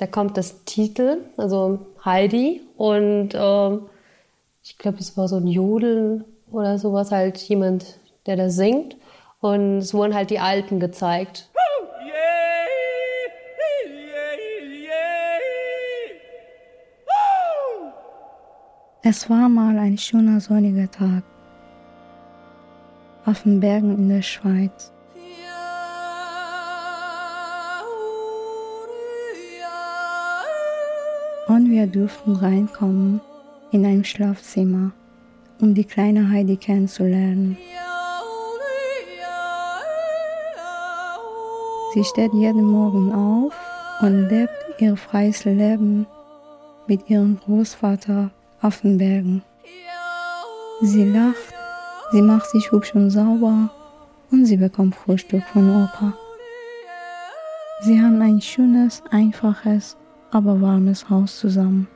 da kommt das Titel, also Heidi. Und ähm, ich glaube, es war so ein Jodeln oder sowas, halt jemand, der da singt. Und es wurden halt die Alten gezeigt. Es war mal ein schöner sonniger Tag auf den Bergen in der Schweiz. Wir durften reinkommen in ein Schlafzimmer, um die kleine Heidi kennenzulernen. Sie steht jeden Morgen auf und lebt ihr freies Leben mit ihrem Großvater auf den Bergen. Sie lacht, sie macht sich hübsch und sauber und sie bekommt Frühstück von Opa. Sie haben ein schönes, einfaches, aber warmes Haus zusammen.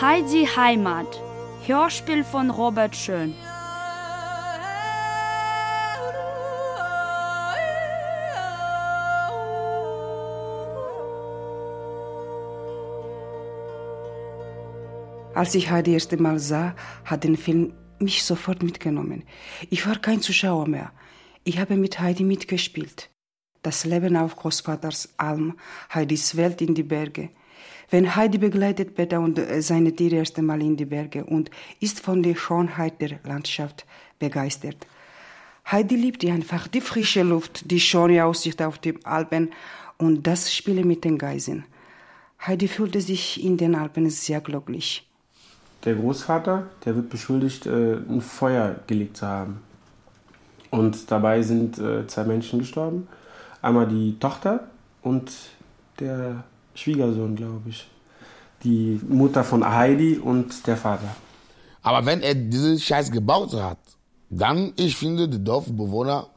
Heidi Heimat. Hörspiel von Robert Schön. Als ich Heidi das erste Mal sah, hat den Film mich sofort mitgenommen. Ich war kein Zuschauer mehr. Ich habe mit Heidi mitgespielt. Das Leben auf Großvaters Alm, Heidis Welt in die Berge. Wenn Heidi begleitet Peter und äh, seine Tiere erst einmal in die Berge und ist von der Schönheit der Landschaft begeistert. Heidi liebt einfach die frische Luft, die schöne Aussicht auf die Alpen und das Spielen mit den Geiseln. Heidi fühlte sich in den Alpen sehr glücklich. Der Großvater, der wird beschuldigt, äh, ein Feuer gelegt zu haben. Und dabei sind äh, zwei Menschen gestorben. Einmal die Tochter und der Schwiegersohn, glaube ich. Die Mutter von Heidi und der Vater. Aber wenn er diesen Scheiß gebaut hat, dann, ich finde, die Dorfbewohner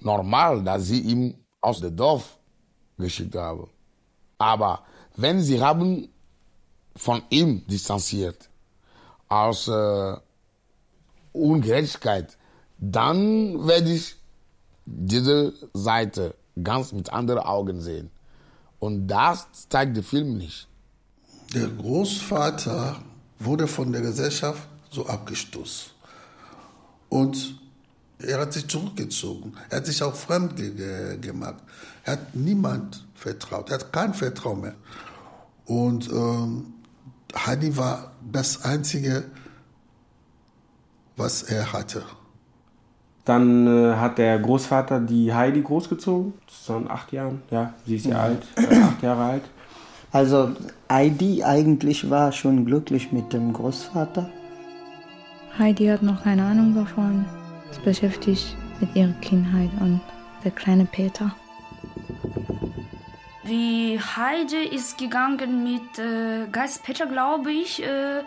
normal, dass sie ihn aus dem Dorf geschickt haben. Aber wenn sie haben von ihm distanziert, aus äh, Ungerechtigkeit, dann werde ich diese Seite ganz mit anderen Augen sehen. Und das zeigt der Film nicht. Der Großvater wurde von der Gesellschaft so abgestoßen. Und er hat sich zurückgezogen. Er hat sich auch fremd ge gemacht. Er hat niemand vertraut. Er hat kein Vertrauen mehr. Und ähm, Hadi war das Einzige, was er hatte. Dann äh, hat der Großvater die Heidi großgezogen, zusammen acht Jahren. Ja, sie ist ja mhm. alt, äh, acht Jahre alt. Also Heidi eigentlich war schon glücklich mit dem Großvater. Heidi hat noch keine Ahnung davon. Es beschäftigt mit ihrer Kindheit und der kleine Peter. Die Heidi ist gegangen mit äh, Geist Peter, glaube ich, äh,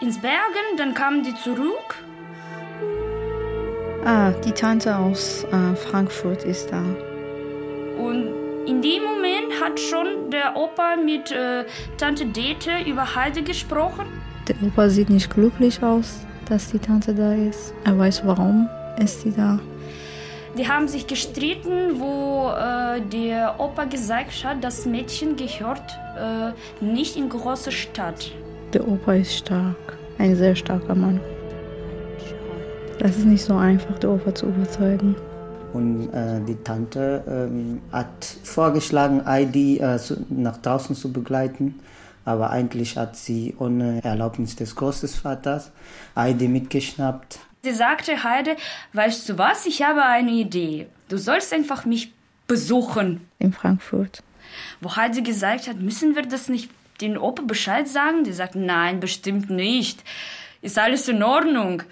ins Bergen. Dann kamen die zurück. Ah, die Tante aus äh, Frankfurt ist da. Und in dem Moment hat schon der Opa mit äh, Tante Dete über Heide gesprochen. Der Opa sieht nicht glücklich aus, dass die Tante da ist. Er weiß, warum ist sie da. Die haben sich gestritten, wo äh, der Opa gesagt hat, das Mädchen gehört äh, nicht in große Stadt. Der Opa ist stark, ein sehr starker Mann. Das ist nicht so einfach, der Opa zu überzeugen. Und äh, die Tante ähm, hat vorgeschlagen, Heidi äh, nach draußen zu begleiten. Aber eigentlich hat sie ohne Erlaubnis des Großvaters Heidi mitgeschnappt, Sie sagte Heide, weißt du was, ich habe eine Idee. Du sollst einfach mich besuchen. In Frankfurt. Wo Heide gesagt hat, müssen wir das nicht den Opa Bescheid sagen? Die sagt, nein, bestimmt nicht. Ist alles in Ordnung.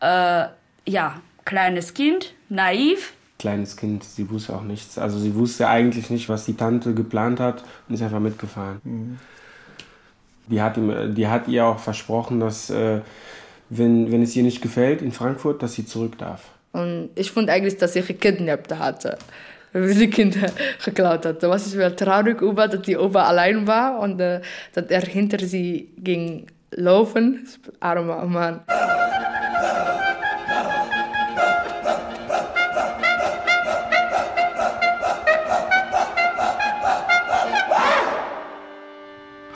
Äh, ja, kleines Kind, naiv. Kleines Kind, sie wusste auch nichts. Also sie wusste eigentlich nicht, was die Tante geplant hat und ist einfach mitgefahren. Mhm. Die, hat ihm, die hat ihr auch versprochen, dass äh, wenn, wenn es ihr nicht gefällt in Frankfurt, dass sie zurück darf. Und ich fand eigentlich, dass sie gekidnappt hatte, wie sie Kinder geklaut hatte. Was ich mir traurig über, dass die Opa allein war und äh, dass er hinter sie ging laufen. Armer Mann.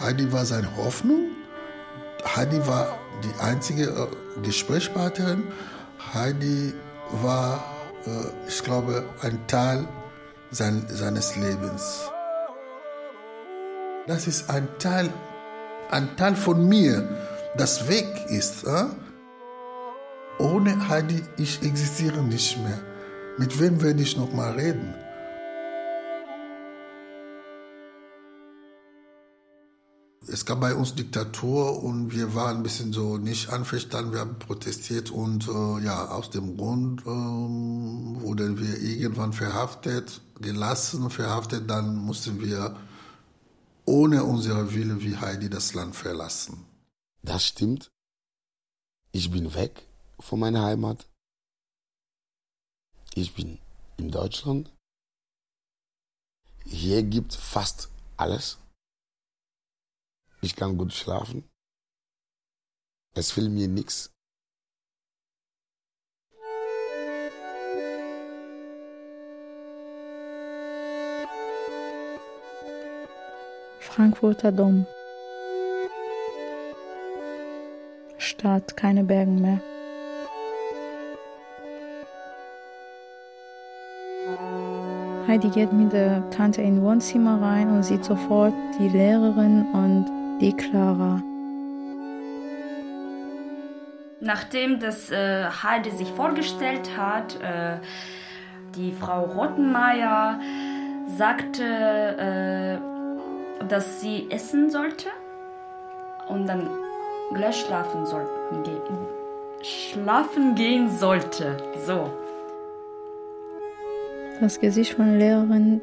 Heidi war seine Hoffnung. Heidi war die einzige äh, Gesprächspartnerin. Heidi war, äh, ich glaube, ein Teil sein, seines Lebens. Das ist ein Teil, ein Teil von mir, das weg ist. Äh? Ohne Heidi, ich existiere nicht mehr. Mit wem werde ich noch mal reden? Es gab bei uns Diktatur und wir waren ein bisschen so nicht einverstanden, wir haben protestiert und äh, ja, aus dem Grund äh, wurden wir irgendwann verhaftet, gelassen, verhaftet, dann mussten wir ohne unsere Wille wie Heidi das Land verlassen. Das stimmt. Ich bin weg von meiner Heimat. Ich bin in Deutschland. Hier gibt fast alles. Ich kann gut schlafen. Es fehlt mir nichts. Frankfurter Dom. Stadt, keine Bergen mehr. Heidi geht mit der Tante in Wohnzimmer rein und sieht sofort die Lehrerin und die Clara. Nachdem das äh, Heidi sich vorgestellt hat, äh, die Frau Rottenmeier sagte, äh, dass sie essen sollte und dann gleich schlafen sollten gehen. Schlafen gehen sollte. So. Das Gesicht von der Lehrerin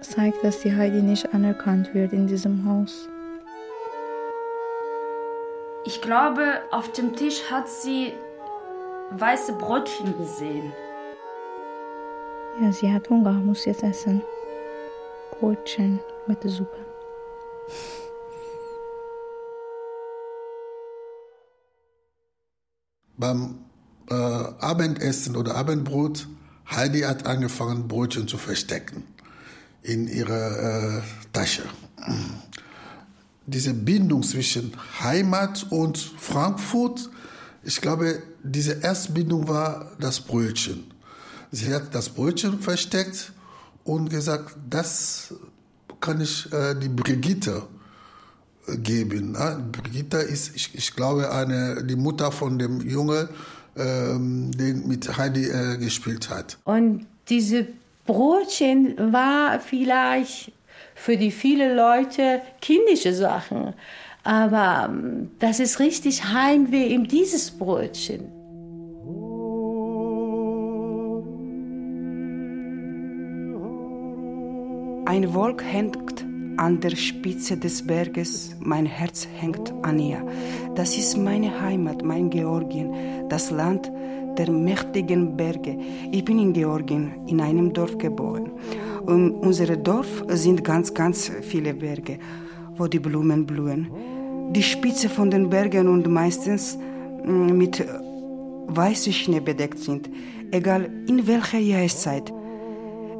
zeigt, dass die Heidi nicht anerkannt wird in diesem Haus. Ich glaube, auf dem Tisch hat sie weiße Brötchen gesehen. Ja, sie hat Hunger, muss jetzt essen. Brötchen mit der Suppe. Beim äh, Abendessen oder Abendbrot, Heidi hat angefangen, Brötchen zu verstecken in ihrer äh, Tasche. Diese Bindung zwischen Heimat und Frankfurt, ich glaube, diese Erstbindung war das Brötchen. Sie hat das Brötchen versteckt und gesagt, das kann ich äh, die Brigitte geben. Ne? Brigitte ist, ich, ich, glaube, eine, die Mutter von dem Junge, ähm, den mit Heidi äh, gespielt hat. Und diese Brotchen war vielleicht für die vielen Leute kindische Sachen. Aber ähm, das ist richtig Heimweh in dieses Brötchen. Ein Wolk hängt an der Spitze des Berges, mein Herz hängt an ihr. Das ist meine Heimat, mein Georgien, das Land der mächtigen Berge. Ich bin in Georgien, in einem Dorf geboren. Um unser Dorf sind ganz, ganz viele Berge, wo die Blumen blühen. Die Spitze von den Bergen und meistens mit weißem Schnee bedeckt sind, egal in welcher Jahreszeit.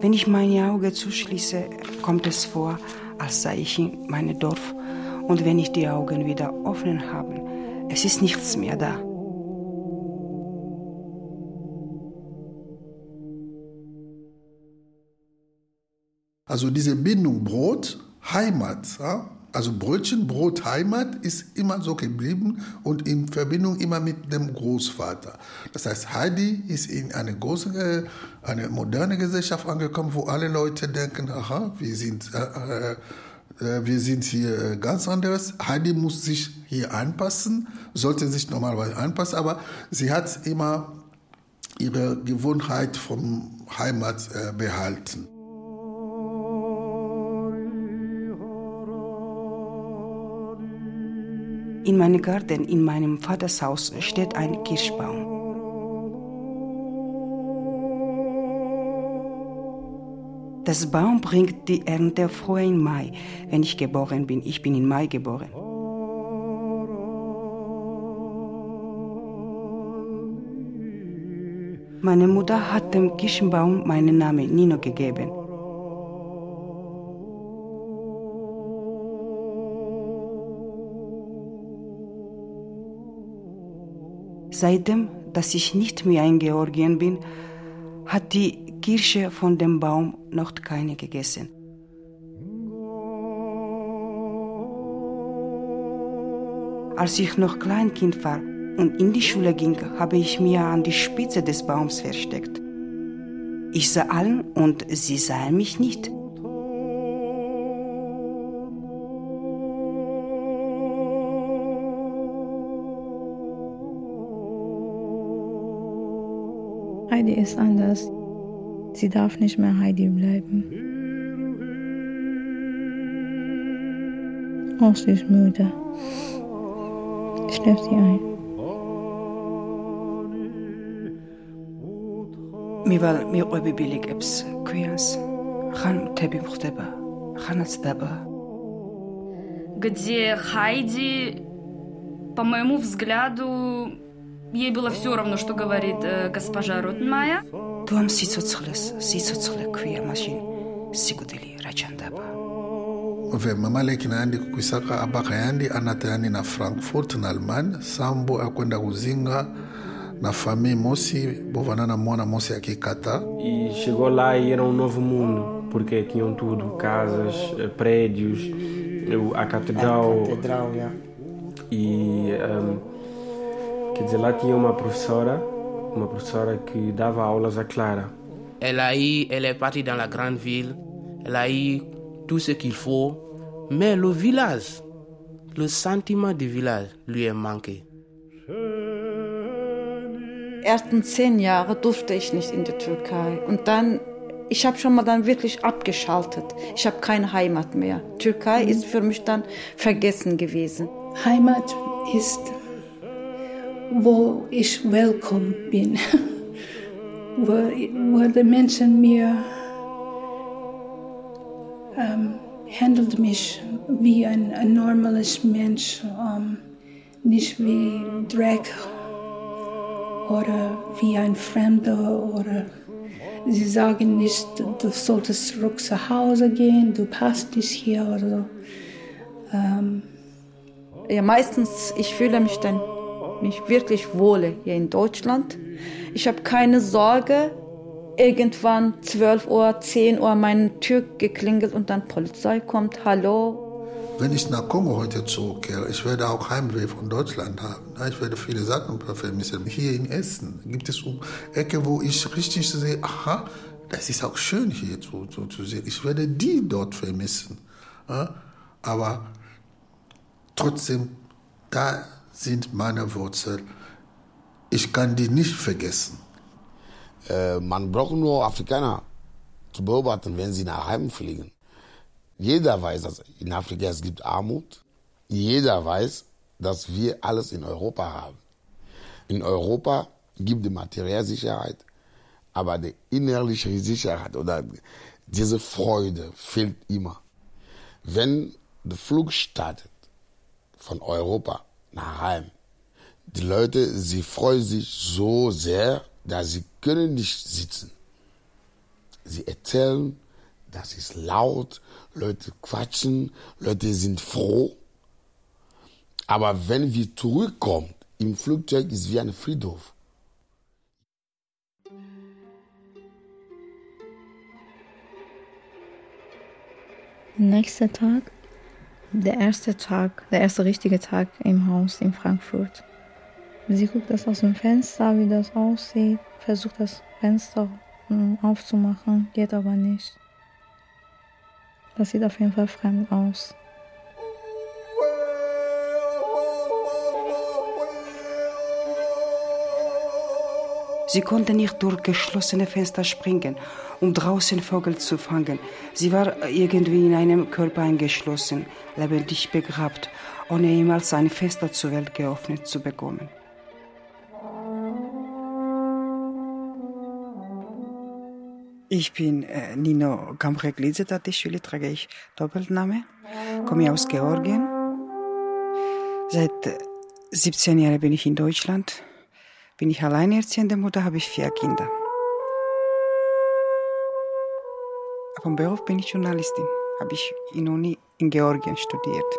Wenn ich meine Augen zuschließe, kommt es vor, als sei ich in meinem Dorf. Und wenn ich die Augen wieder offen habe, es ist nichts mehr da. Also diese Bindung Brot, Heimat, ja? also Brötchen, Brot, Heimat ist immer so geblieben und in Verbindung immer mit dem Großvater. Das heißt, Heidi ist in eine große, eine moderne Gesellschaft angekommen, wo alle Leute denken, aha, wir sind, äh, äh, wir sind hier ganz anderes. Heidi muss sich hier anpassen, sollte sich normalerweise anpassen, aber sie hat immer ihre Gewohnheit vom Heimat äh, behalten. In meinem Garten, in meinem Vaters Haus, steht ein Kirschbaum. Das Baum bringt die Ernte früh im Mai, wenn ich geboren bin. Ich bin im Mai geboren. Meine Mutter hat dem Kirschbaum meinen Namen Nino gegeben. Seitdem, dass ich nicht mehr in Georgien bin, hat die Kirsche von dem Baum noch keine gegessen. Als ich noch Kleinkind war und in die Schule ging, habe ich mir an die Spitze des Baums versteckt. Ich sah allen und sie sahen mich nicht. ist anders. Sie darf nicht mehr Heidi bleiben. Oh, sie ist müde. Schläft sie ein. მივალ მიყვები კებს ქვიანს ხან მთები მხდება ხანაც დაბა где Хайди, по моему взгляду, Ей было все равно, что говорит э, госпожа Ротмая. Квия машин, сигудели E chegou lá e era um novo mundo porque tinham tudo, casas, eh, prédios, eh, a catedral. E um, quer dizer, lá tinha uma professora, uma professora que dava aulas a Clara. Elle a eu, elle est partie dans la grande ville, elle a eu tout ce qu'il faut, mais le village, le sentiment du village lui est manqué. ersten zehn Jahre durfte ich nicht in die Türkei. Und dann, ich habe schon mal dann wirklich abgeschaltet. Ich habe keine Heimat mehr. Türkei ist für mich dann vergessen gewesen. Heimat ist, wo ich willkommen bin, wo, wo die Menschen mir ähm, handelt mich wie ein, ein normales Mensch, ähm, nicht wie Dreck oder wie ein Fremder oder sie sagen nicht, du solltest zurück zu Hause gehen, du passt nicht hier oder so. Ähm, Ja, meistens, ich fühle mich dann nicht wirklich wohle hier in Deutschland. Ich habe keine Sorge, irgendwann 12 Uhr, 10 Uhr meine Tür geklingelt und dann Polizei kommt, hallo. Wenn ich nach Kongo heute zurückkehre, ich werde auch Heimweh von Deutschland haben. Ich werde viele Sachen vermissen. Hier in Essen gibt es um Ecke, wo ich richtig sehe, aha, das ist auch schön hier zu, zu, zu sehen. Ich werde die dort vermissen. Aber trotzdem, da sind meine Wurzeln. Ich kann die nicht vergessen. Äh, man braucht nur Afrikaner zu beobachten, wenn sie nach Heim fliegen. Jeder weiß, dass in Afrika es gibt Armut. Jeder weiß, dass wir alles in Europa haben. In Europa gibt es materielle Sicherheit, aber die innerliche Sicherheit oder diese Freude fehlt immer. Wenn der Flug startet von Europa nach Heim, die Leute, sie freuen sich so sehr, dass sie können nicht sitzen. Sie erzählen, das ist laut, Leute quatschen, Leute sind froh. Aber wenn wir zurückkommen, im Flugzeug ist wie ein Friedhof. Nächster Tag, der erste Tag, der erste richtige Tag im Haus in Frankfurt. Sie guckt das aus dem Fenster, wie das aussieht, versucht das Fenster mm, aufzumachen, geht aber nicht. Das sieht auf jeden Fall fremd aus. Sie konnte nicht durch geschlossene Fenster springen, um draußen Vögel zu fangen. Sie war irgendwie in einem Körper eingeschlossen, lebendig begraben, ohne jemals ein Fenster zur Welt geöffnet zu bekommen. Ich bin äh, Nino Kamreglidze Tatischvili, trage ich Doppelname, komme aus Georgien. Seit äh, 17 Jahren bin ich in Deutschland Bin ich alleinerziehende Mutter, habe ich vier Kinder. Vom Beruf bin ich Journalistin. Habe ich in Uni in Georgien studiert.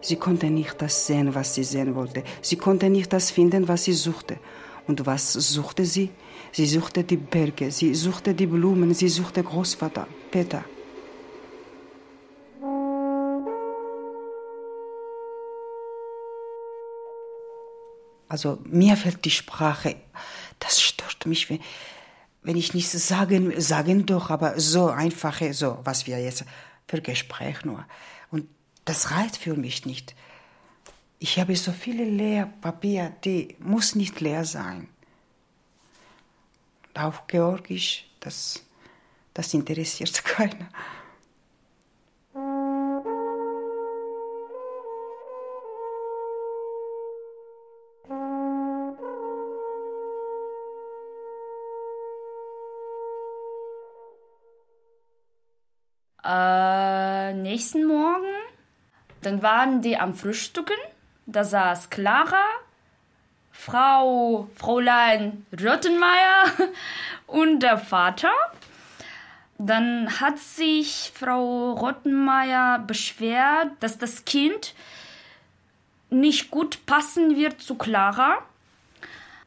Sie konnte nicht das sehen, was sie sehen wollte. Sie konnte nicht das finden, was sie suchte. Und was suchte sie? Sie suchte die Berge, sie suchte die Blumen, sie suchte Großvater, Peter. Also mir fällt die Sprache, das stört mich, wenn, wenn ich nichts sagen, sagen doch, aber so einfache, so, was wir jetzt für Gespräch nur. Und das reicht für mich nicht. Ich habe so viele Lehrpapier, die muss nicht leer sein. Auf Georgisch, das, das interessiert keiner. Nächsten Morgen, dann waren die am Frühstücken. Da saß Clara, Frau Fräulein Rottenmeier und der Vater. Dann hat sich Frau Rottenmeier beschwert, dass das Kind nicht gut passen wird zu Clara.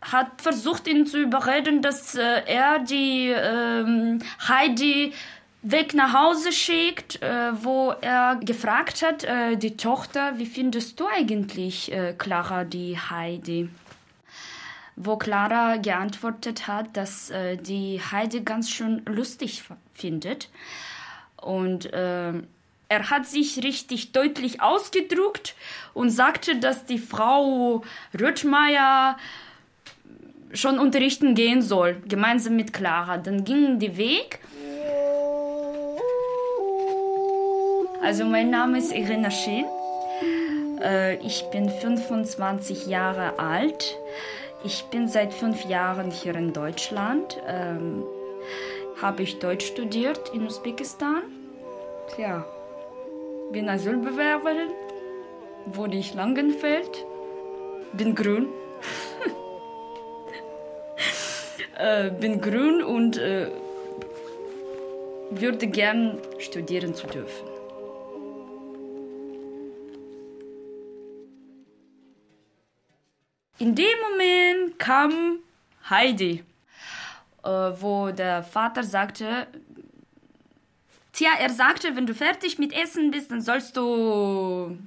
Hat versucht, ihn zu überreden, dass äh, er die ähm, Heidi weg nach Hause schickt, äh, wo er gefragt hat, äh, die Tochter, wie findest du eigentlich äh, Clara, die Heidi? Wo Clara geantwortet hat, dass die Heidi ganz schön lustig findet. Und äh, er hat sich richtig deutlich ausgedruckt und sagte, dass die Frau Röttmeier schon unterrichten gehen soll, gemeinsam mit Clara. Dann gingen die Weg Also mein Name ist Irina Schien. Äh, ich bin 25 Jahre alt. Ich bin seit fünf Jahren hier in Deutschland. Ähm, Habe ich Deutsch studiert in Usbekistan. Tja, bin Asylbewerberin. Wohne ich Langenfeld. Bin grün. äh, bin grün und äh, würde gern studieren zu dürfen. In dem Moment kam Heidi, äh, wo der Vater sagte, Tja, er sagte, wenn du fertig mit Essen bist, dann sollst du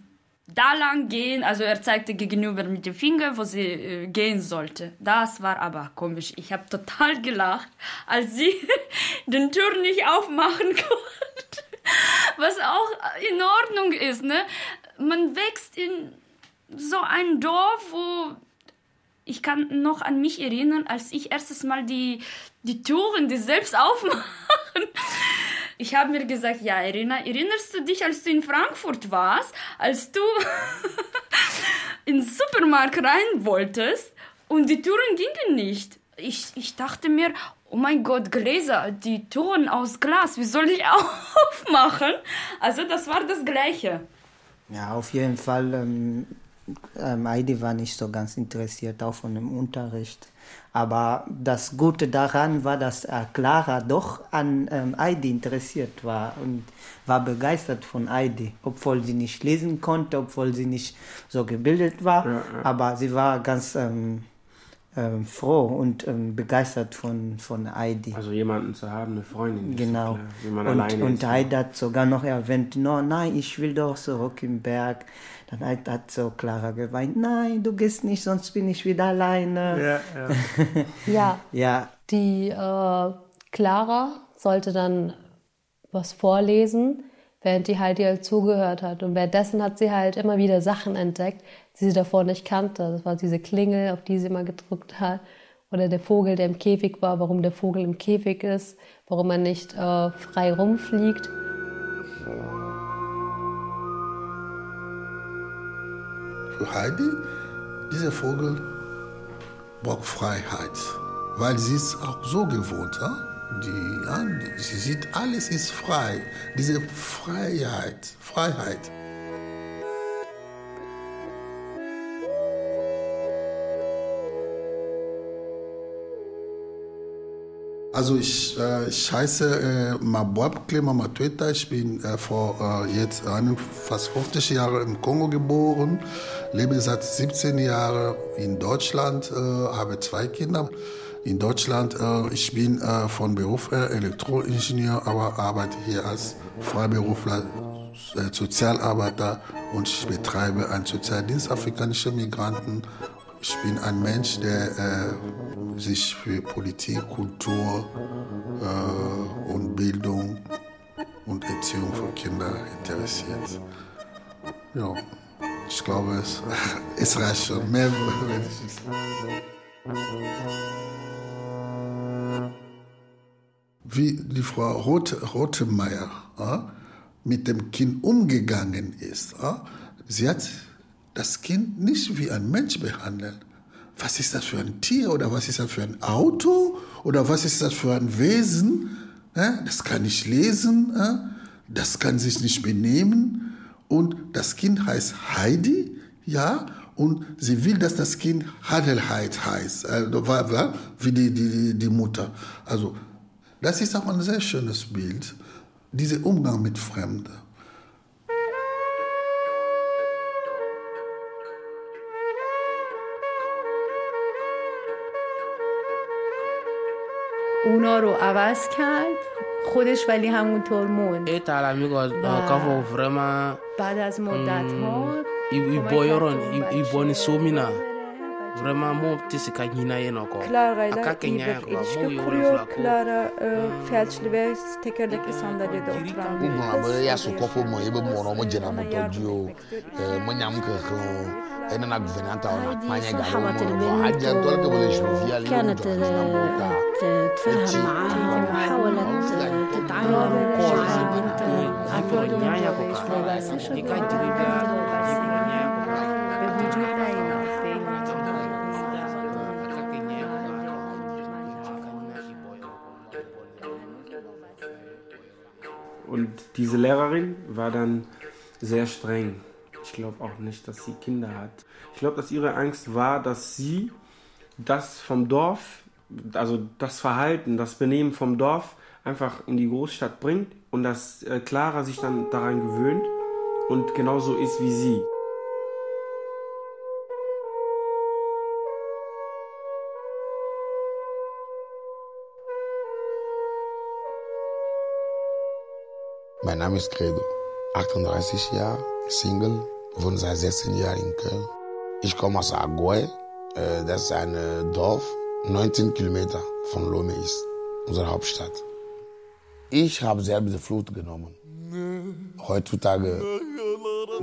da lang gehen. Also er zeigte gegenüber mit dem Finger, wo sie äh, gehen sollte. Das war aber komisch. Ich habe total gelacht, als sie den Tür nicht aufmachen konnte. Was auch in Ordnung ist, ne? Man wächst in so ein Dorf, wo ich kann noch an mich erinnern, als ich erstes Mal die, die Türen die selbst aufmachen. Ich habe mir gesagt, ja, Irina, erinnerst du dich, als du in Frankfurt warst, als du in den Supermarkt rein wolltest und die Türen gingen nicht? Ich, ich dachte mir, oh mein Gott, Gläser, die Türen aus Glas, wie soll ich aufmachen? Also das war das Gleiche. Ja, auf jeden Fall. Ähm, ähm, Heidi war nicht so ganz interessiert, auch von dem Unterricht. Aber das Gute daran war, dass äh, Clara doch an ähm, Heidi interessiert war und war begeistert von Heidi, obwohl sie nicht lesen konnte, obwohl sie nicht so gebildet war. Ja, ja. Aber sie war ganz ähm, ähm, froh und ähm, begeistert von, von Heidi. Also jemanden zu haben, eine Freundin. Genau. So klar, und und Heidi hat sogar noch erwähnt, no, nein, ich will doch zurück im Berg. Dann hat, hat so Clara geweint, nein, du gehst nicht, sonst bin ich wieder alleine. Ja, ja. ja. ja. Die äh, Clara sollte dann was vorlesen, während die Heidi halt zugehört hat. Und währenddessen hat sie halt immer wieder Sachen entdeckt, die sie davor nicht kannte. Das war diese Klingel, auf die sie immer gedrückt hat. Oder der Vogel, der im Käfig war, warum der Vogel im Käfig ist, warum er nicht äh, frei rumfliegt. Für Heidi, dieser Vogel braucht Freiheit, weil sie ist auch so gewohnt. Ja? Die, ja, sie sieht, alles ist frei. Diese Freiheit, Freiheit. Also ich, äh, ich heiße äh, Mabwab Clema Matueta. Ich bin äh, vor äh, jetzt einem, fast 50 Jahren im Kongo geboren, lebe seit 17 Jahren in Deutschland, äh, habe zwei Kinder. In Deutschland, äh, ich bin äh, von Beruf Elektroingenieur, aber arbeite hier als Freiberufler, Sozialarbeiter und ich betreibe einen Sozialdienst afrikanischer Migranten ich bin ein Mensch, der äh, sich für Politik, Kultur äh, und Bildung und Erziehung von Kindern interessiert. Ja, ich glaube, es, es reicht schon. Mehr will ich Wie die Frau Roth, Rothemeyer äh, mit dem Kind umgegangen ist. Äh, sie hat das Kind nicht wie ein Mensch behandeln. Was ist das für ein Tier oder was ist das für ein Auto oder was ist das für ein Wesen? Das kann nicht lesen, das kann sich nicht benehmen. Und das Kind heißt Heidi, ja, und sie will, dass das Kind Hadelheit heißt, also, wie die, die, die Mutter. Also, das ist auch ein sehr schönes Bild, dieser Umgang mit Fremden. اونا رو عوض کرد. خودش ولی همونطور موند. ای تعلمی گاز کاف و بعد از مدت ها ای بایران ای ایبانی سومینا. vraiment mo ti se ka nyina yen nɔ kɔ a ka ken yaya ko mo yo ro fla ko yan klara felçlibɛ tekerlek isanda dedi oturan bu mabe ya su kɔfo mo i bɛ mɔrɔ mo jɛna mo tɔ o mo ɲam kɛ kɛ e nana guvɛnɛ ta o na kuma ɲɛ garo mo a jɛ tɔlɔ kɛ wele juviyal كانت تفهم معاها وحاولت تتعامل مع بنت عبد الله Und diese Lehrerin war dann sehr streng. Ich glaube auch nicht, dass sie Kinder hat. Ich glaube, dass ihre Angst war, dass sie das vom Dorf, also das Verhalten, das Benehmen vom Dorf einfach in die Großstadt bringt und dass äh, Clara sich dann daran gewöhnt und genauso ist wie sie. Mein Name ist Credo, 38 Jahre, Single, wohne seit 16 Jahren in Köln. Ich komme aus Agoy, das ist ein Dorf, 19 Kilometer von Lome ist, unsere Hauptstadt. Ich habe selbst die Flut genommen. Heutzutage,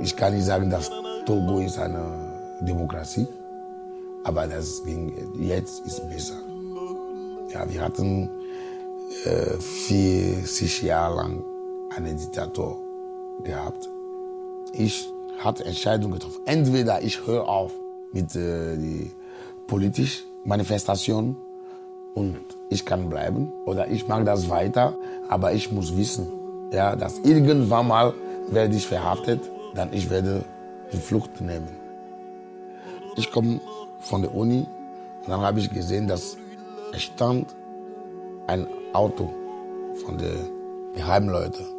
ich kann nicht sagen, dass Togo ist eine Demokratie, aber das ging, jetzt ist besser. Ja, wir hatten äh, 40 Jahre lang einen Diktator gehabt. Ich hatte Entscheidungen getroffen. Entweder ich höre auf mit äh, die politischen Manifestationen und ich kann bleiben oder ich mache das weiter, aber ich muss wissen, ja, dass irgendwann mal werde ich verhaftet, dann ich werde die Flucht nehmen. Ich komme von der Uni und dann habe ich gesehen, dass es stand ein Auto von den Heimleuten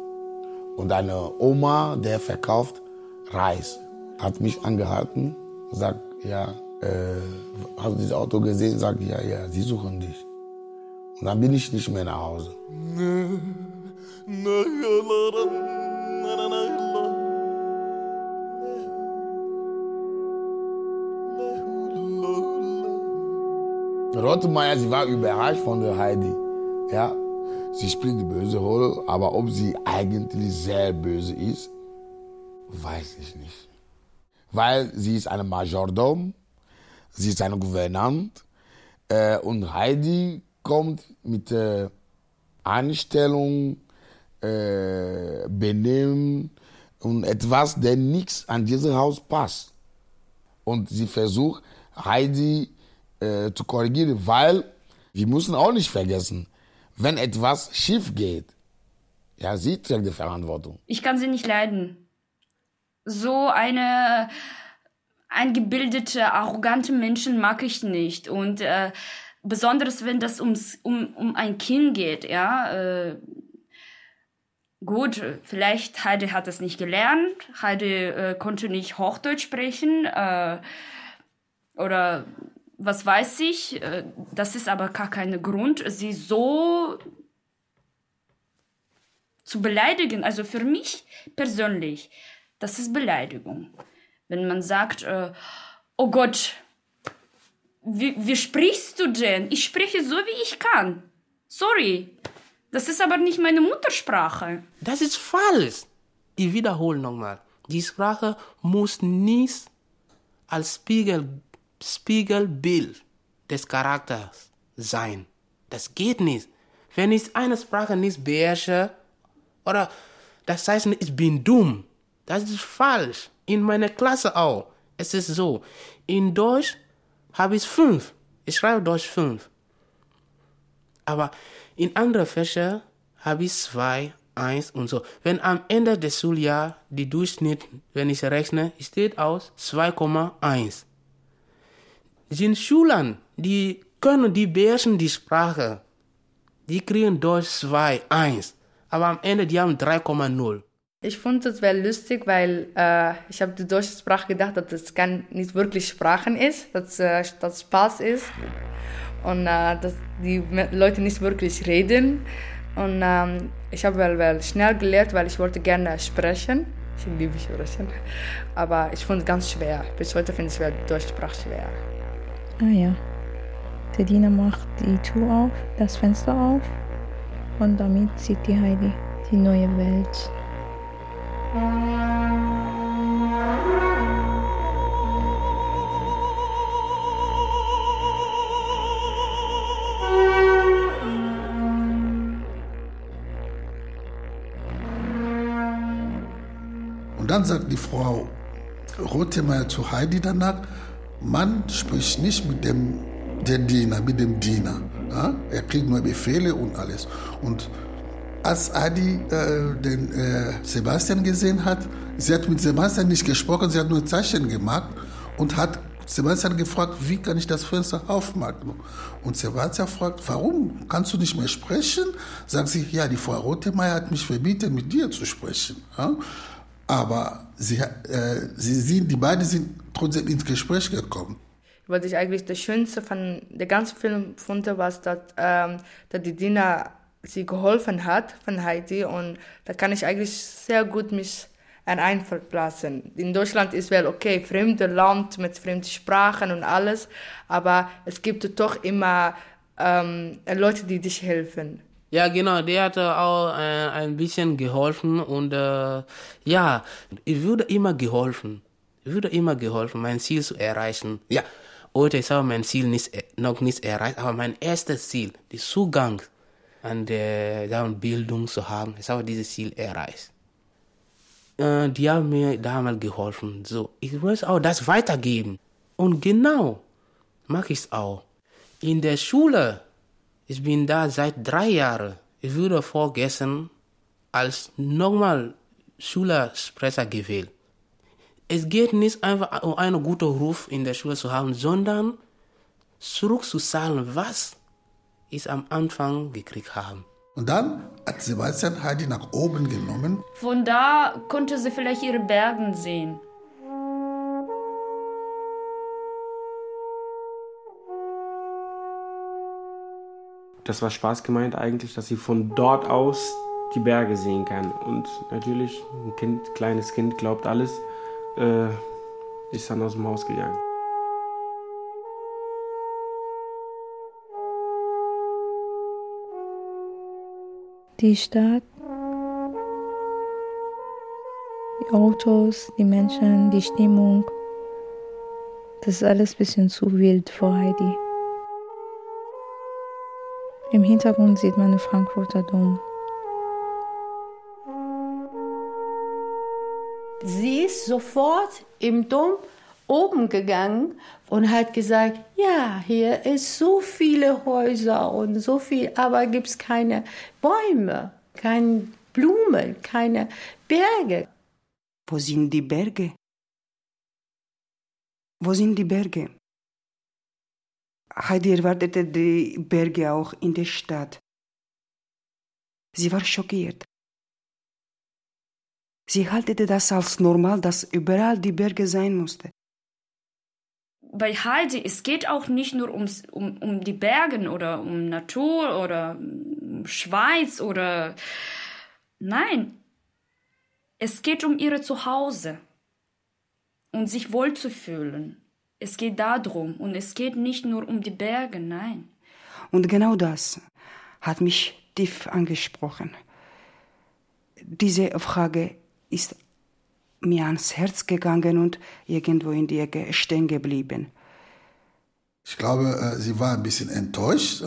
und eine Oma, der verkauft Reis, hat mich angehalten, sagt, ja, äh, hast du dieses Auto gesehen? Sag ja, ja, sie suchen dich. Und dann bin ich nicht mehr nach Hause. Rottenmeier, sie war überrascht von der Heidi. Ja, sie spielt die böse Rolle, aber ob sie eigentlich sehr böse ist, weiß ich nicht. Weil sie ist eine Majordom, sie ist eine Gouvernante äh, und Heidi kommt mit äh, Einstellung, äh, Benehmen und etwas, der nichts an dieses Haus passt. Und sie versucht, Heidi äh, zu korrigieren, weil wir müssen auch nicht vergessen, wenn etwas schief geht, ja, sie trägt die Verantwortung. Ich kann sie nicht leiden. So eine eingebildete, arrogante Menschen mag ich nicht. Und äh, besonders wenn das ums, um, um ein Kind geht, ja. Äh, gut, vielleicht Heidi hat es nicht gelernt, Heidi äh, konnte nicht Hochdeutsch sprechen äh, oder was weiß ich. Äh, das ist aber gar kein Grund, sie so zu beleidigen. Also für mich persönlich, das ist Beleidigung. Wenn man sagt, äh, oh Gott, wie, wie sprichst du denn? Ich spreche so, wie ich kann. Sorry. Das ist aber nicht meine Muttersprache. Das ist falsch. Ich wiederhole nochmal. Die Sprache muss nicht als Spiegel, Spiegelbild des Charakters sein. Das geht nicht. Wenn ich eine Sprache nicht beherrsche, oder das heißt, ich bin dumm. Das ist falsch. In meiner Klasse auch. Es ist so. In Deutsch habe ich fünf. Ich schreibe Deutsch fünf. Aber in anderen Fächern habe ich zwei, eins und so. Wenn am Ende des Schuljahres die Durchschnitt, wenn ich rechne, steht aus 2,1. Sind Schulen, die können, die beherrschen die Sprache. Die kriegen Deutsch 2, 1. Aber am Ende, die haben 3,0. Ich fand es wäre lustig, weil äh, ich habe die deutsche Sprache gedacht, dass das kann nicht wirklich Sprachen ist, dass äh, das Spaß ist und äh, dass die Leute nicht wirklich reden. Und ähm, ich habe well, well schnell gelernt, weil ich wollte gerne sprechen. Ich liebe sprechen, aber ich fand es ganz schwer. Bis heute finde ich die deutsche Sprache schwer. Ah ja. Der Diener macht die Tür auf, das Fenster auf und damit sieht die Heidi die neue Welt. Und dann sagt die Frau Rothemeyer zu Heidi danach, man spricht nicht mit dem der Diener, mit dem Diener. Ja? Er kriegt nur Befehle und alles. Und als Adi äh, den äh, Sebastian gesehen hat, sie hat mit Sebastian nicht gesprochen, sie hat nur Zeichen gemacht und hat Sebastian gefragt, wie kann ich das Fenster aufmachen? Und Sebastian fragt, warum kannst du nicht mehr sprechen? Sagt sie, ja, die Frau Rothemeyer hat mich verbieten, mit dir zu sprechen. Ja? Aber sie, äh, sie sind, die beiden sind trotzdem ins Gespräch gekommen. Was ich eigentlich das Schönste von der ganzen Film fand, was, dass, ähm, dass die Dina sie geholfen hat von Heidi und da kann ich eigentlich sehr gut mich einverlassen. In Deutschland ist wel okay, fremde Land mit fremden Sprachen und alles, aber es gibt doch immer ähm, Leute, die dich helfen. Ja, genau, der hat auch äh, ein bisschen geholfen und äh, ja, ich würde immer geholfen. Ich würde immer geholfen, mein Ziel zu erreichen. Ja, heute ist aber mein Ziel nicht, noch nicht erreicht, aber mein erstes Ziel, der Zugang an der Bildung zu haben, ist aber dieses Ziel erreicht. Äh, die haben mir damals geholfen. So, ich muss auch das weitergeben. Und genau mache ich es auch. In der Schule, ich bin da seit drei Jahren. Ich wurde vorgestern als normal Schülersprecher gewählt. Es geht nicht einfach um einen guten Ruf in der Schule zu haben, sondern zurückzuzahlen, was ich am Anfang gekriegt habe. Und dann hat Sebastian Heidi nach oben genommen. Von da konnte sie vielleicht ihre Bergen sehen. Das war Spaß gemeint eigentlich, dass sie von dort aus die Berge sehen kann. Und natürlich, ein Kind, kleines Kind glaubt alles, äh, ist dann aus dem Haus gegangen. Die Stadt, die Autos, die Menschen, die Stimmung, das ist alles ein bisschen zu wild für Heidi. Im Hintergrund sieht man den Frankfurter Dom. Sie ist sofort im Dom oben gegangen und hat gesagt, ja, hier ist so viele Häuser und so viel, aber gibt es keine Bäume, keine Blumen, keine Berge. Wo sind die Berge? Wo sind die Berge? Heidi erwartete die Berge auch in der Stadt. Sie war schockiert. Sie haltete das als normal, dass überall die Berge sein musste. Bei Heidi, es geht auch nicht nur ums, um, um die Berge oder um Natur oder um Schweiz oder... Nein, es geht um ihre Zuhause und sich wohlzufühlen. Es geht darum und es geht nicht nur um die Berge, nein. Und genau das hat mich tief angesprochen. Diese Frage ist mir ans Herz gegangen und irgendwo in die Ecke stehen geblieben. Ich glaube, äh, sie war ein bisschen enttäuscht.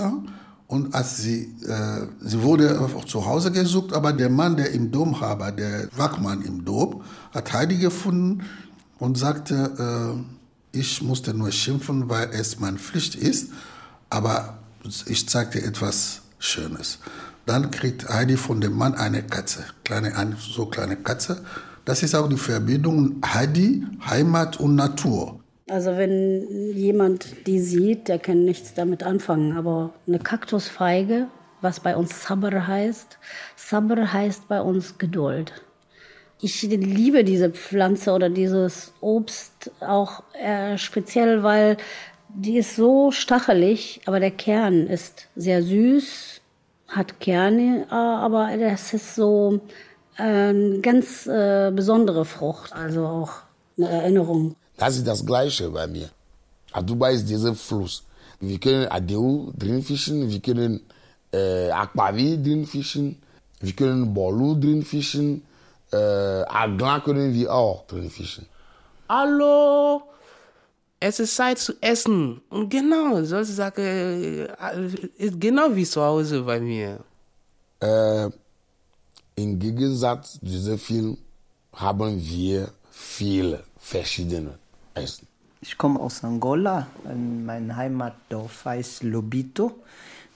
Und als sie, äh, sie wurde auch zu Hause gesucht, aber der Mann, der im Dom war, der Wachmann im Dom, hat Heidi gefunden und sagte, äh, ich musste nur schimpfen, weil es meine Pflicht ist, aber ich zeige dir etwas Schönes. Dann kriegt Heidi von dem Mann eine Katze, kleine, eine so kleine Katze. Das ist auch die Verbindung Heidi, Heimat und Natur. Also wenn jemand die sieht, der kann nichts damit anfangen. Aber eine Kaktusfeige, was bei uns Sabr heißt, Sabr heißt bei uns Geduld. Ich liebe diese Pflanze oder dieses Obst auch äh, speziell, weil die ist so stachelig, aber der Kern ist sehr süß, hat Kerne, aber das ist so eine ganz äh, besondere Frucht, also auch eine Erinnerung. Das ist das Gleiche bei mir. Aduba ist dieser Fluss. Wir können Adeu drin fischen, wir können äh, Akpavi drin fischen, wir können Bolu drin fischen, äh, Aglan können wir auch drin fischen. Hallo, es ist Zeit zu essen. Und genau, solche Sachen ist genau wie zu Hause bei mir. Äh, Im Gegensatz zu diesem Film haben wir viele verschiedene Essen. Ich komme aus Angola. Mein Heimatdorf heißt Lobito.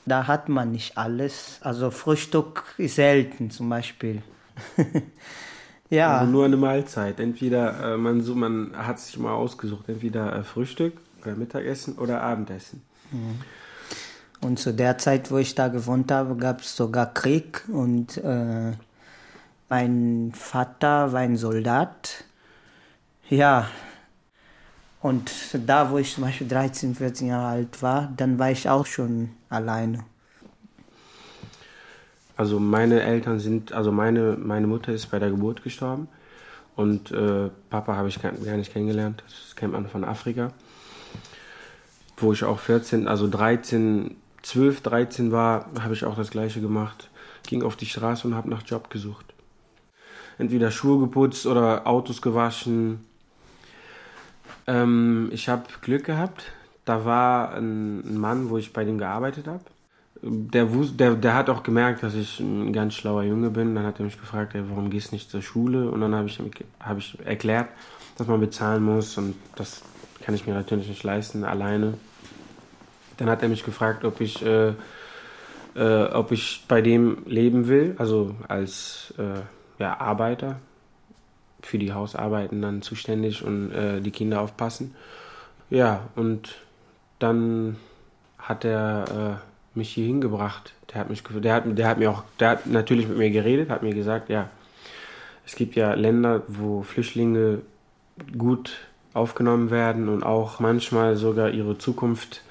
Da hat man nicht alles. Also Frühstück ist selten zum Beispiel. Ja. Also nur eine Mahlzeit. Entweder äh, man, so, man hat sich mal ausgesucht, entweder äh, Frühstück oder Mittagessen oder Abendessen. Mhm. Und zu der Zeit, wo ich da gewohnt habe, gab es sogar Krieg und äh, mein Vater war ein Soldat. Ja, und da, wo ich zum Beispiel 13, 14 Jahre alt war, dann war ich auch schon alleine. Also meine Eltern sind, also meine, meine Mutter ist bei der Geburt gestorben und äh, Papa habe ich gar, nicht kennengelernt. Das kennt man von Afrika. Wo ich auch 14, also 13, 12, 13 war, habe ich auch das gleiche gemacht. Ging auf die Straße und habe nach Job gesucht. Entweder Schuhe geputzt oder Autos gewaschen. Ähm, ich habe Glück gehabt. Da war ein Mann, wo ich bei dem gearbeitet habe der, der, der hat auch gemerkt, dass ich ein ganz schlauer Junge bin. Dann hat er mich gefragt, ey, warum gehst du nicht zur Schule? Und dann habe ich, hab ich erklärt, dass man bezahlen muss und das kann ich mir natürlich nicht leisten, alleine. Dann hat er mich gefragt, ob ich, äh, äh, ob ich bei dem leben will, also als äh, ja, Arbeiter, für die Hausarbeiten dann zuständig und äh, die Kinder aufpassen. Ja, und dann hat er äh, mich hier hingebracht. Der hat mich, der hat, der hat mir auch, der hat natürlich mit mir geredet, hat mir gesagt, ja, es gibt ja Länder, wo Flüchtlinge gut aufgenommen werden und auch manchmal sogar ihre Zukunft,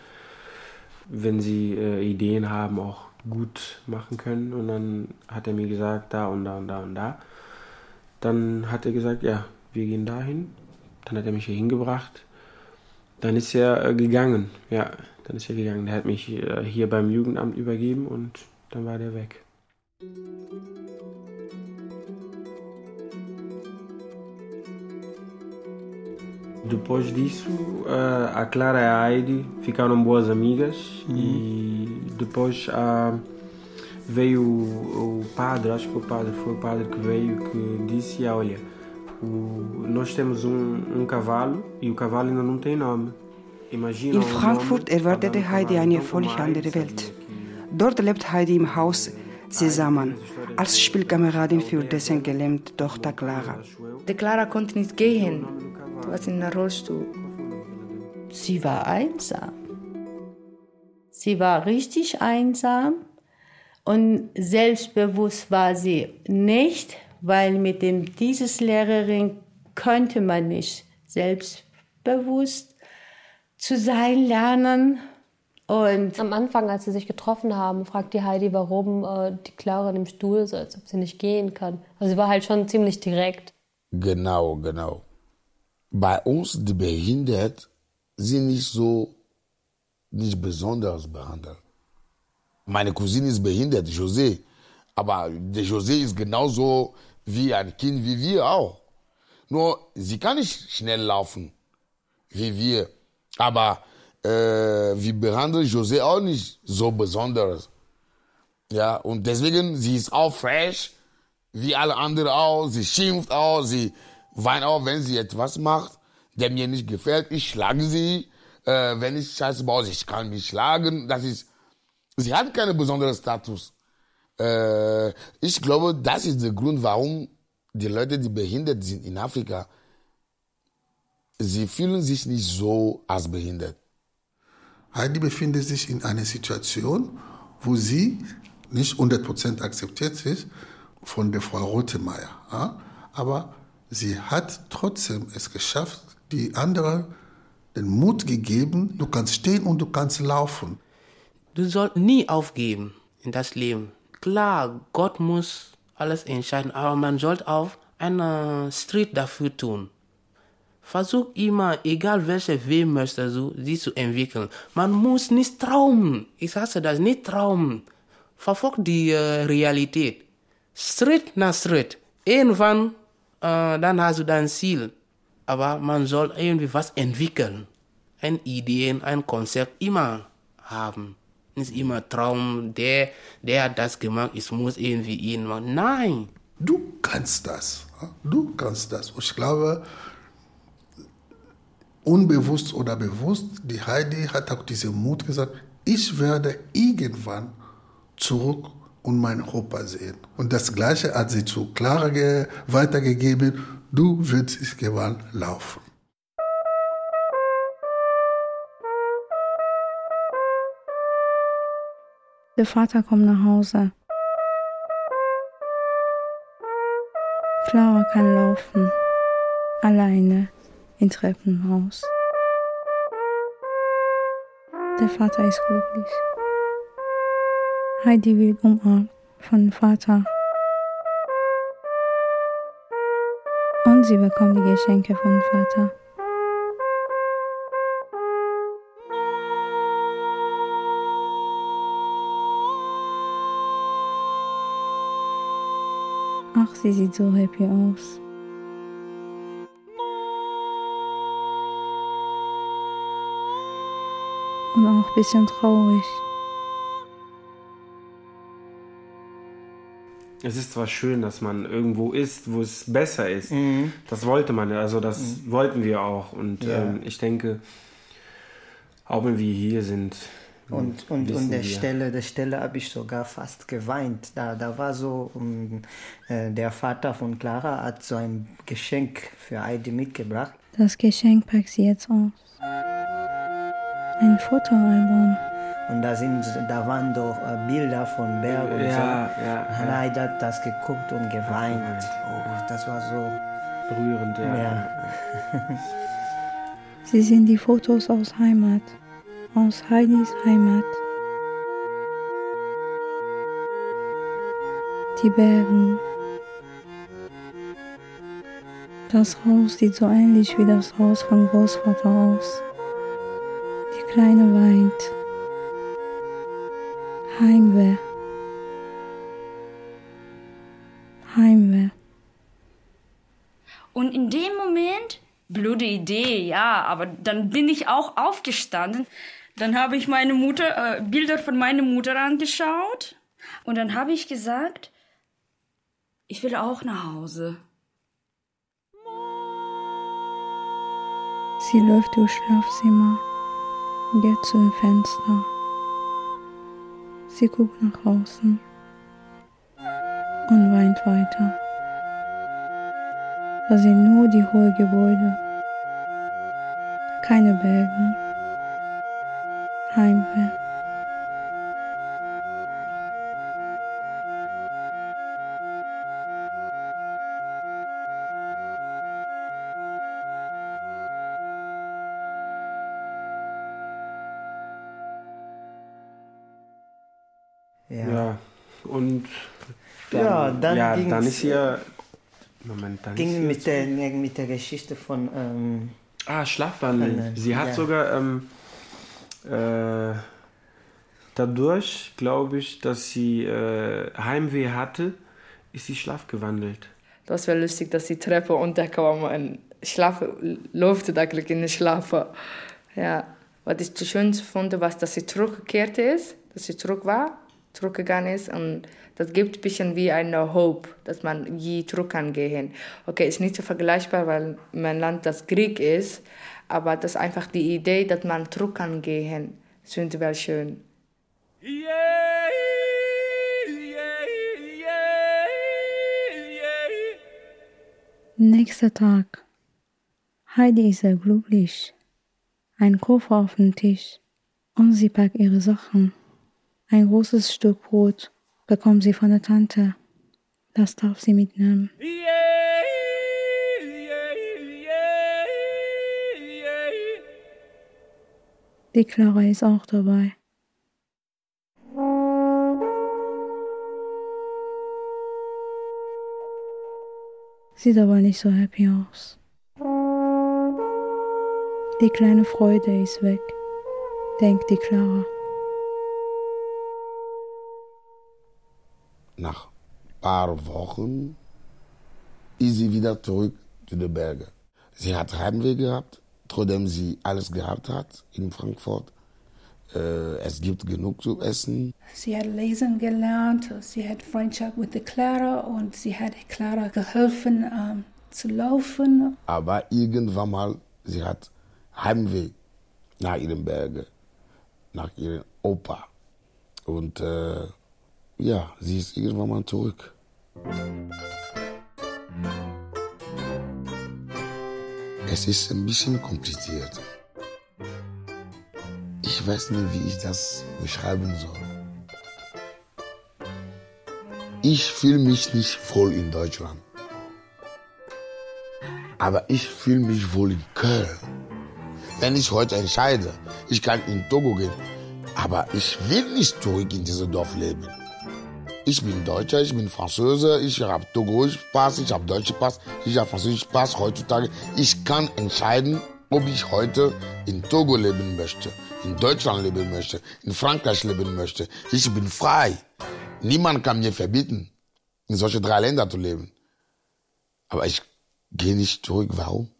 wenn sie äh, Ideen haben, auch gut machen können. Und dann hat er mir gesagt, da und da und da und da. Dann hat er gesagt, ja, wir gehen dahin. Dann hat er mich hier hingebracht. Dann ist er äh, gegangen, ja. Dann ist er gegangen. Der hat mich äh, hier beim Jugendamt übergeben und dann war der weg. Depois disso, uh, a Clara e a Heidi ficaram boas amigas uhum. e depois uh, veio o, o, padre, acho que o padre foi o padre que veio que disse: Olha, o, nós temos um, um cavalo e o cavalo ainda não tem nome. In Frankfurt erwartete Heidi eine völlig andere Welt. Dort lebt Heidi im Haus zusammen, als Spielkameradin für dessen gelähmte Tochter Clara. Die Clara konnte nicht gehen. Du warst in einem Rollstuhl. Sie war einsam. Sie war richtig einsam und selbstbewusst war sie nicht, weil mit dem dieses Lehrerin könnte man nicht selbstbewusst zu sein lernen. Und am Anfang, als sie sich getroffen haben, fragt die Heidi, warum äh, die Clara in dem Stuhl sitzt, ob sie nicht gehen kann. Also sie war halt schon ziemlich direkt. Genau, genau. Bei uns, die behindert, sind nicht so, nicht besonders behandelt. Meine Cousine ist behindert, José. Aber der José ist genauso wie ein Kind wie wir auch. Nur, sie kann nicht schnell laufen, wie wir. Aber äh, wir behandeln José auch nicht so besonders. Ja, und deswegen, sie ist auch fresh, wie alle anderen auch. Sie schimpft auch, sie weint auch, wenn sie etwas macht, der mir nicht gefällt. Ich schlage sie. Äh, wenn ich Scheiße baue, ich kann mich schlagen. Das ist, sie hat keinen besonderen Status. Äh, ich glaube, das ist der Grund, warum die Leute, die behindert sind in Afrika, sie fühlen sich nicht so als behindert. Heidi befindet sich in einer Situation, wo sie nicht 100% akzeptiert ist von der Frau Rotemeyer. Ja? Aber sie hat trotzdem es geschafft, die anderen den Mut gegeben, du kannst stehen und du kannst laufen. Du sollst nie aufgeben in das Leben. Klar, Gott muss alles entscheiden, aber man sollte auch einen Street dafür tun. Versuch immer, egal welche Weg möchtest du, sie zu entwickeln. Man muss nicht träumen. Ich hasse das, nicht träumen. Verfolg die äh, Realität. Schritt nach Schritt. Irgendwann, äh, dann hast du dein Ziel. Aber man soll irgendwie was entwickeln. Ein Ideen, ein Konzept immer haben. Nicht immer Traum, der, der hat das gemacht, ich muss irgendwie ihn machen. Nein. Du kannst das. Du kannst das. Ich glaube, unbewusst oder bewusst, die Heidi hat auch diesen Mut gesagt, ich werde irgendwann zurück und meinen Opa sehen. Und das Gleiche hat sie zu Clara weitergegeben, du wirst gewann laufen. Der Vater kommt nach Hause. Clara kann laufen. Alleine im Treppenhaus. Der Vater ist glücklich. Heidi wird umarmt von Vater. Und sie bekommt die Geschenke von Vater. Ach, sie sieht so happy aus. Bisschen traurig. Es ist zwar schön, dass man irgendwo ist, wo es besser ist. Mhm. Das wollte man, also das mhm. wollten wir auch. Und ja. ähm, ich denke, auch wenn wir hier sind, und, und, und der Stelle, der Stelle habe ich sogar fast geweint. Da, da war so, um, äh, der Vater von Clara hat so ein Geschenk für Heidi mitgebracht. Das Geschenk packt sie jetzt aus. Ein Fotoalbum. Und da, sind, da waren doch äh, Bilder von Berg und ja, so. Ja, und Heidi hat das geguckt und geweint. Oh, das war so berührend, ja. ja. Sie sind die Fotos aus Heimat aus Heidis Heimat. Die Bergen. Das Haus sieht so ähnlich wie das Haus von Großvater aus. Kleine weint. Heimweh. Heimweh. Und in dem Moment, blöde Idee, ja, aber dann bin ich auch aufgestanden. Dann habe ich meine Mutter, äh, Bilder von meiner Mutter angeschaut und dann habe ich gesagt, ich will auch nach Hause. Sie läuft durchs Schlafzimmer, geht zu dem Fenster. Sie guckt nach außen und weint weiter. Da sind nur die hohen Gebäude, keine Berge. Heimweh. Dann ja, ging's, dann ist hier. Moment, dann ist Ging hier mit der, mit der Geschichte von. Ähm, Ah, Schlafwandeln. Wandeln, Sie hat ja. sogar ähm, äh, dadurch, glaube ich, dass sie äh, Heimweh hatte, ist sie schlafgewandelt. Das wäre lustig, dass die Treppe runterkam und schlafe, läuft eigentlich in den Schlafen. Ja, was ich das Schönste fand, was, dass sie zurückgekehrt ist, dass sie zurück war, zurückgegangen ist und das gibt ein bisschen wie eine Hope, dass man je zurück kann. Okay, ist nicht so vergleichbar, weil mein Land das Krieg ist, aber das ist einfach die Idee, dass man zurück kann gehen, finde ich wel schön. Nächster Tag. Heidi ist sehr glücklich. Ein Koffer auf dem Tisch und sie packt ihre Sachen. Ein großes Stück Brot bekommt sie von der Tante. Das darf sie mitnehmen. Die Clara ist auch dabei. Sieht aber nicht so happy aus. Die kleine Freude ist weg, denkt die Clara. Nach ein paar Wochen ist sie wieder zurück zu den Bergen. Sie hat Heimweh gehabt, trotzdem sie alles gehabt hat in Frankfurt. Äh, es gibt genug zu essen. Sie hat lesen gelernt, sie hat Freundschaft mit der Clara und sie hat Clara geholfen ähm, zu laufen. Aber irgendwann mal, sie hat Heimweh nach ihren Bergen, nach ihrem Opa. Und äh, ja, sie ist irgendwann mal zurück. Es ist ein bisschen kompliziert. Ich weiß nicht, wie ich das beschreiben soll. Ich fühle mich nicht wohl in Deutschland. Aber ich fühle mich wohl in Köln. Wenn ich heute entscheide, ich kann in Togo gehen, aber ich will nicht zurück in dieses Dorf leben. Ich bin Deutscher, ich bin Franzose, ich habe Togoisch Pass, ich habe deutsche Pass, ich habe Französisch Pass heutzutage. Ich kann entscheiden, ob ich heute in Togo leben möchte, in Deutschland leben möchte, in Frankreich leben möchte. Ich bin frei. Niemand kann mir verbieten, in solche drei Länder zu leben. Aber ich gehe nicht zurück. Warum?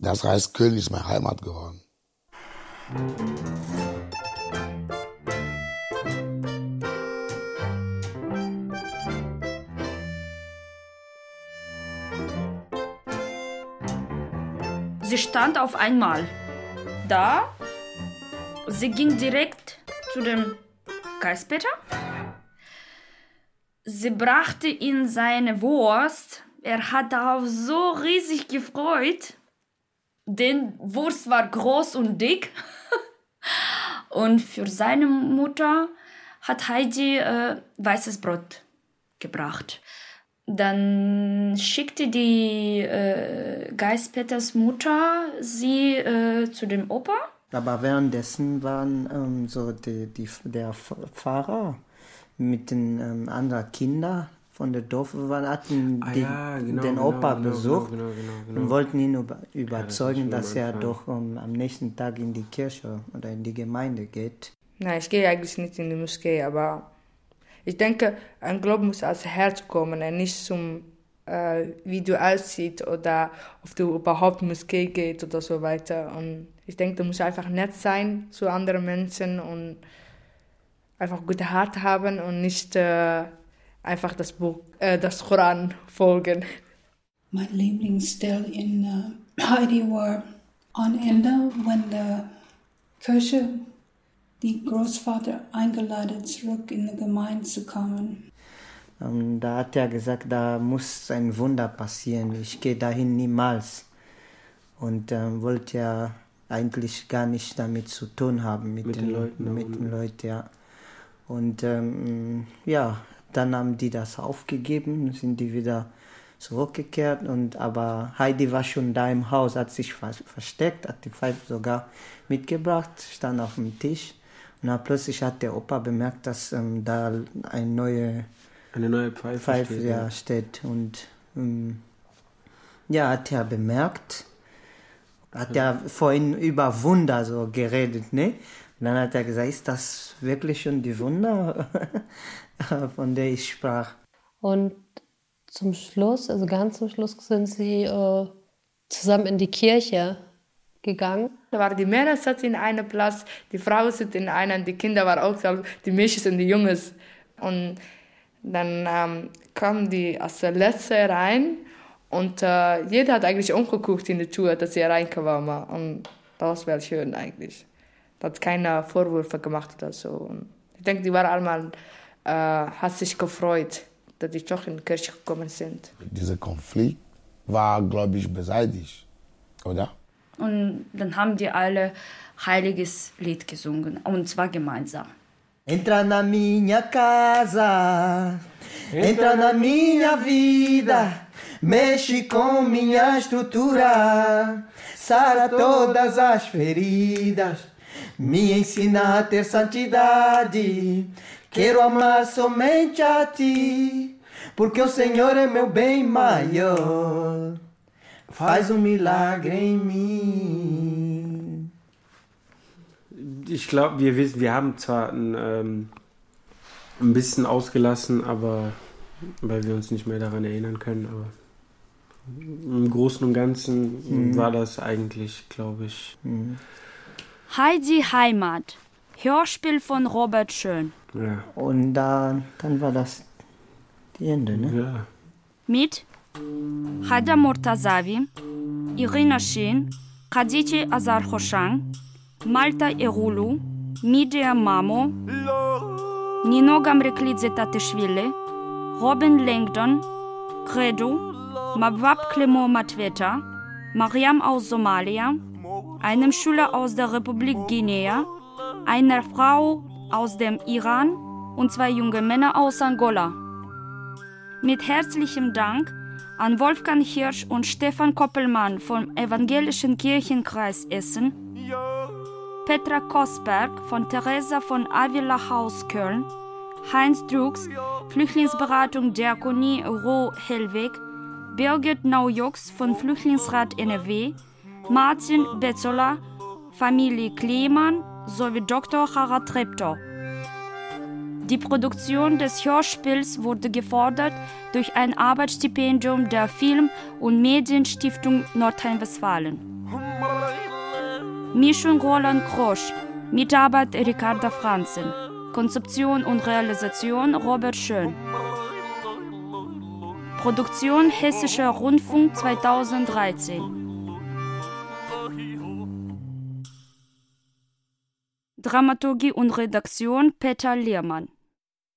Das heißt, Köln ist meine Heimat geworden. Sie stand auf einmal da. Sie ging direkt zu dem Geispeter. Sie brachte ihm seine Wurst. Er hat darauf so riesig gefreut. Denn Wurst war groß und dick. und für seine Mutter hat Heidi äh, weißes Brot gebracht. Dann schickte die äh, Geispeters Mutter sie äh, zu dem Opa. Aber währenddessen waren ähm, so die, die, der Pfarrer mit den ähm, anderen Kindern von der Dorf waren, hatten Ah die, ja, genau, den genau, Opa genau, besucht genau, genau, genau. und wollten ihn über, überzeugen, schon dass am er Anfang. doch ähm, am nächsten Tag in die Kirche oder in die Gemeinde geht. Nein, ich gehe eigentlich nicht in die Moschee, aber ich denke, ein Glaube muss aus dem Herz kommen und nicht zum, äh, wie du aussiehst oder ob du überhaupt Moschee gehst oder so weiter. Und ich denke, du musst einfach nett sein zu anderen Menschen und einfach gute Hart haben und nicht äh, einfach das Buch, äh, das Koran folgen. Mein Lieblingsstelle in äh, Heidi war am Ende, wenn die Kirche die Großvater eingeladen zurück in die Gemeinde zu kommen. Ähm, da hat er gesagt, da muss ein Wunder passieren. Ich gehe dahin niemals. Und ähm, wollte ja eigentlich gar nicht damit zu tun haben, mit, Mit den, den Leuten, Mit den Leuten, ja. Und ähm, ja, dann haben die das aufgegeben, sind die wieder zurückgekehrt. Und, aber Heidi war schon da im Haus, hat sich ver versteckt, hat die Pfeife sogar mitgebracht, stand auf dem Tisch. Na, plötzlich hat der Opa bemerkt, dass ähm, da eine neue, eine neue Pfeife, Pfeife steht, ja, ja. steht. Und ähm, ja, hat er bemerkt, hat er vorhin über Wunder so geredet, ne? Und dann hat er gesagt, ist das wirklich schon die Wunder, von der ich sprach? Und zum Schluss, also ganz zum Schluss, sind sie äh, zusammen in die Kirche gegangen. Da war die Männer saß in einem Platz, die Frau sitzt in einer, die Kinder waren auch da, die Mädchen und die Jungs. Und dann ähm, kamen die als der Letzte rein und äh, jeder hat eigentlich umgeguckt in die Tür, dass sie reinkamen. Und das war schön eigentlich. Da hat keiner Vorwürfe gemacht oder so. Und ich denke, die waren einmal, äh, hat sich gefreut, dass die doch in die Kirche gekommen sind. Dieser Konflikt war, glaube ich, beseitigt, oder? Und dann haben die alle heiliges Lied gesungen, und zwar gemeinsam. Entra na minha casa, entra na minha vida, mexe com minha estrutura, sara todas as feridas, me ensina a ter santidade. Quero amar somente a ti, porque o Senhor é meu bem maior. Faz um milagre em mim. Ich glaube, wir wissen, wir haben zwar ein, ähm, ein bisschen ausgelassen, aber weil wir uns nicht mehr daran erinnern können, aber im Großen und Ganzen Mhm. war das eigentlich, glaube ich. Heidi Heimat, Hörspiel von Robert Schön. Ja. Und dann, dann war das die Ende, ne? Ja. Mit Hada Mortazavi, Irina Shin, Khadiji Azar Khoshan, Malta Erulu, Midia Mamo, Nino Gamreklidze Tatishvili, Robin Langdon, Credo, Mabwab Clement Matweta, Mariam aus Somalia, einem Schüler aus der Republik Guinea, einer Frau aus dem Iran und zwei junge Männer aus Angola. Mit herzlichem Dank an Wolfgang Hirsch und Stefan Koppelmann vom Evangelischen Kirchenkreis Essen, Petra Kosberg von Theresa von Avila Haus Köln, Heinz Drucks, Flüchtlingsberatung Diakonie Roh Hellweg, Birgit Naujux von Flüchtlingsrat NRW, Martin Betzola, Familie Klemann sowie Dr. Harald Treptow. Die Produktion des Hörspiels wurde gefordert durch ein Arbeitsstipendium der Film- und Medienstiftung Nordrhein-Westfalen. Mischung Roland Krosch, Mitarbeit Ricarda Franzen, Konzeption und Realisation Robert Schön. Produktion Hessischer Rundfunk 2013. Dramaturgie und Redaktion Peter Lehrmann.